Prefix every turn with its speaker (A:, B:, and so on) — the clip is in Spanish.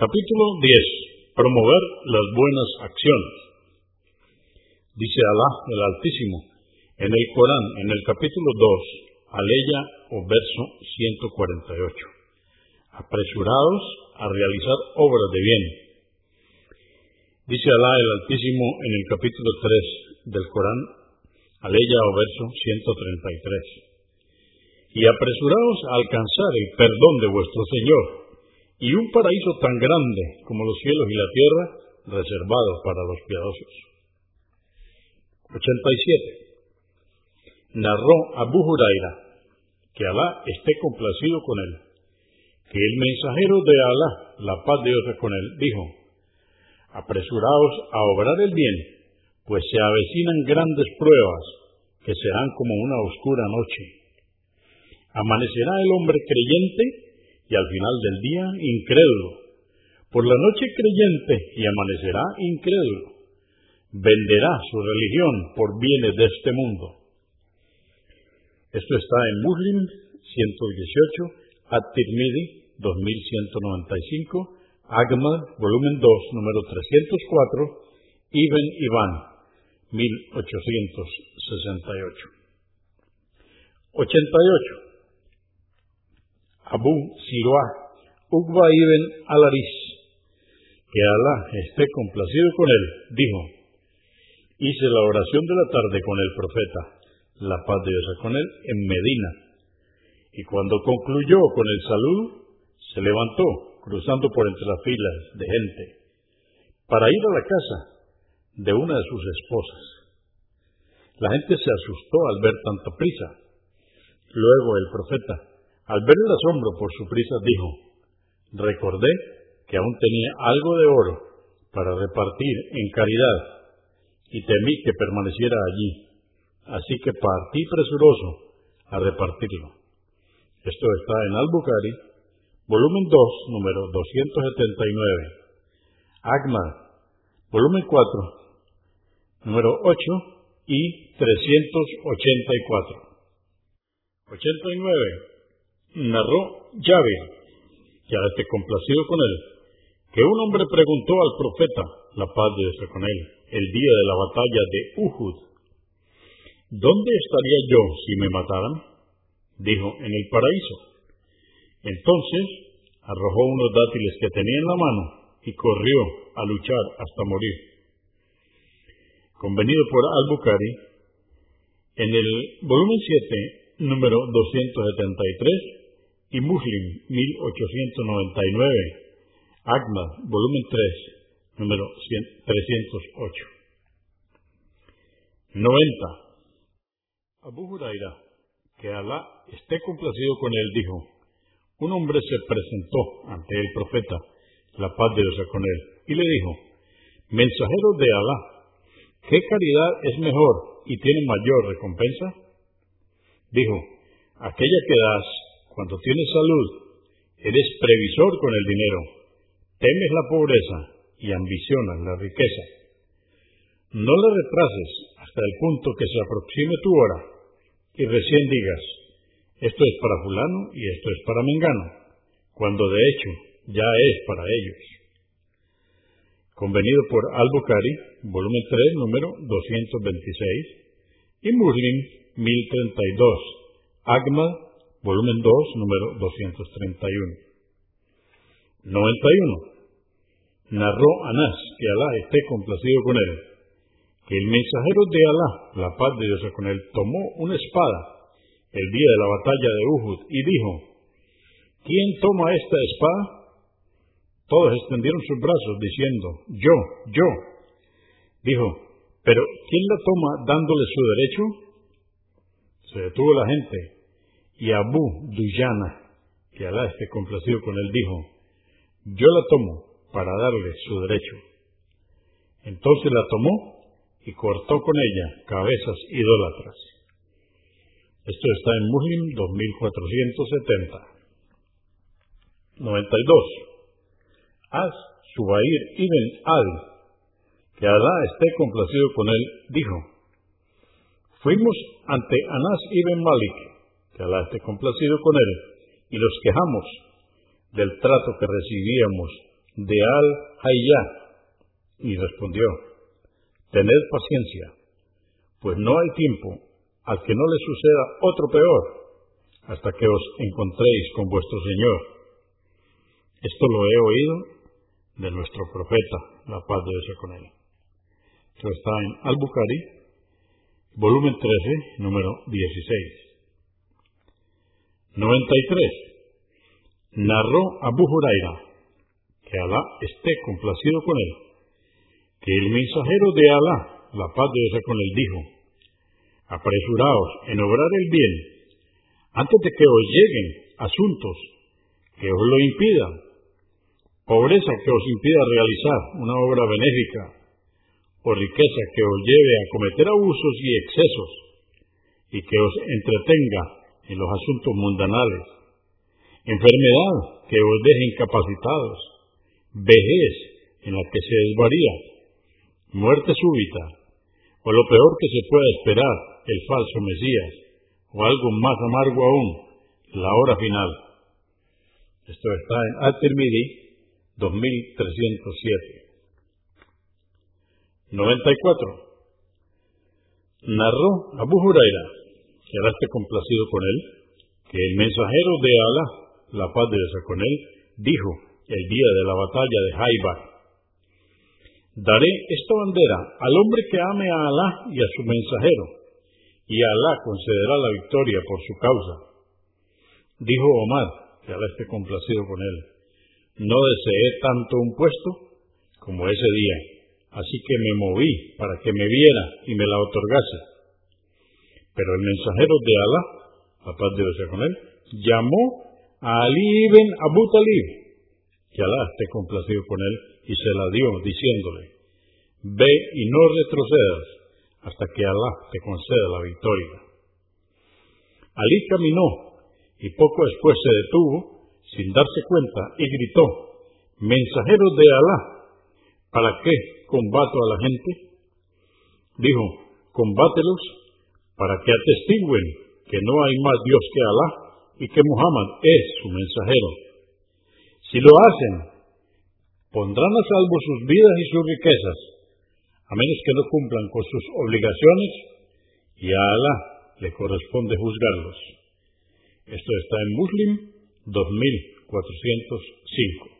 A: Capítulo 10. Promover las buenas acciones. Dice Alá el Altísimo en el Corán, en el capítulo 2, aleya o verso 148. Apresurados a realizar obras de bien. Dice Alá el Altísimo en el capítulo 3 del Corán, aleya o verso 133. Y apresurados a alcanzar el perdón de vuestro Señor y un paraíso tan grande como los cielos y la tierra reservados para los piadosos. 87. Narró Abu Huraira, que Alá esté complacido con él, que el mensajero de Alá, la paz de Dios con él, dijo, apresuraos a obrar el bien, pues se avecinan grandes pruebas que serán como una oscura noche. Amanecerá el hombre creyente y al final del día incrédulo. Por la noche creyente y amanecerá incrédulo. Venderá su religión por bienes de este mundo. Esto está en Muslim 118, At-Tirmidhi 2195, Agma, volumen 2, número 304, Ibn Iván 1868. 88. Abu Siroah, Uqba ibn Alaris, que Alá esté complacido con él, dijo, hice la oración de la tarde con el profeta, la paz de Dios con él, en Medina, y cuando concluyó con el saludo, se levantó, cruzando por entre las filas de gente, para ir a la casa de una de sus esposas. La gente se asustó al ver tanta prisa. Luego el profeta, al ver el asombro por su prisa, dijo, recordé que aún tenía algo de oro para repartir en caridad y temí que permaneciera allí, así que partí presuroso a repartirlo. Esto está en Al-Bukhari, volumen 2, número 279. Agma, volumen 4, número 8 y 384. 89 narró Llave, ya esté complacido con él, que un hombre preguntó al profeta, la paz de Dios con él, el día de la batalla de Uhud, ¿dónde estaría yo si me mataran? Dijo, en el paraíso. Entonces arrojó unos dátiles que tenía en la mano y corrió a luchar hasta morir. Convenido por Al-Bukhari, en el volumen 7, número 273, y Muslim 1899, Agma, volumen 3, número 308. 90. Abu Huraira, que Alá esté complacido con él, dijo, un hombre se presentó ante el profeta, la paz de Dios con él, y le dijo, mensajero de Alá, ¿qué caridad es mejor y tiene mayor recompensa? Dijo, aquella que das cuando tienes salud, eres previsor con el dinero, temes la pobreza y ambicionas la riqueza. No la retrases hasta el punto que se aproxime tu hora y recién digas, esto es para fulano y esto es para mengano, cuando de hecho ya es para ellos. Convenido por Al-Bukhari, volumen 3, número 226, y Muslim 1032, Agma volumen 2, número 231. 91. Narró Anás, que Alá esté complacido con él, que el mensajero de Alá, la paz de Dios con él, tomó una espada el día de la batalla de Uhud y dijo, ¿quién toma esta espada? Todos extendieron sus brazos diciendo, yo, yo. Dijo, pero ¿quién la toma dándole su derecho? Se detuvo la gente y Abu Duyana, que Alá esté complacido con él, dijo, yo la tomo para darle su derecho. Entonces la tomó y cortó con ella cabezas idólatras. Esto está en Muslim 2470. 92. As Subair ibn Al, que Alá esté complacido con él, dijo, fuimos ante Anas ibn Malik, esté complacido con él, y nos quejamos del trato que recibíamos de Al-Hayyá. Y respondió, Tened paciencia, pues no hay tiempo al que no le suceda otro peor, hasta que os encontréis con vuestro Señor. Esto lo he oído de nuestro profeta, la paz de Dios con él. Esto está en Al-Bukhari, volumen 13, número 16. 93. Narró Abu Huraira, que Alá esté complacido con él, que el mensajero de Alá, la paz de Dios con él, dijo, apresuraos en obrar el bien, antes de que os lleguen asuntos que os lo impidan, pobreza que os impida realizar una obra benéfica, o riqueza que os lleve a cometer abusos y excesos, y que os entretenga en los asuntos mundanales, enfermedad que os deje incapacitados, vejez en la que se desvaría, muerte súbita, o lo peor que se pueda esperar, el falso Mesías, o algo más amargo aún, la hora final. Esto está en At-Tirmidhi 2307. 94. Narró Abu Huraira, que Alá esté complacido con él, que el mensajero de Alá, la paz de Dios con él, dijo el día de la batalla de Haibar, Daré esta bandera al hombre que ame a Alá y a su mensajero, y Alá concederá la victoria por su causa. Dijo Omar, que Alá esté complacido con él, no deseé tanto un puesto como ese día, así que me moví para que me viera y me la otorgase. Pero el mensajero de Alá, la paz de Dios con él, llamó a Ali ibn Abu Talib, que Alá esté complacido con él, y se la dio, diciéndole, ve y no retrocedas hasta que Alá te conceda la victoria. Ali caminó y poco después se detuvo, sin darse cuenta, y gritó, mensajeros de Alá, ¿para qué combato a la gente? Dijo, combátelos para que atestiguen que no hay más Dios que Alá y que Muhammad es su mensajero. Si lo hacen, pondrán a salvo sus vidas y sus riquezas, a menos que no cumplan con sus obligaciones, y a Alá le corresponde juzgarlos. Esto está en Muslim 2405.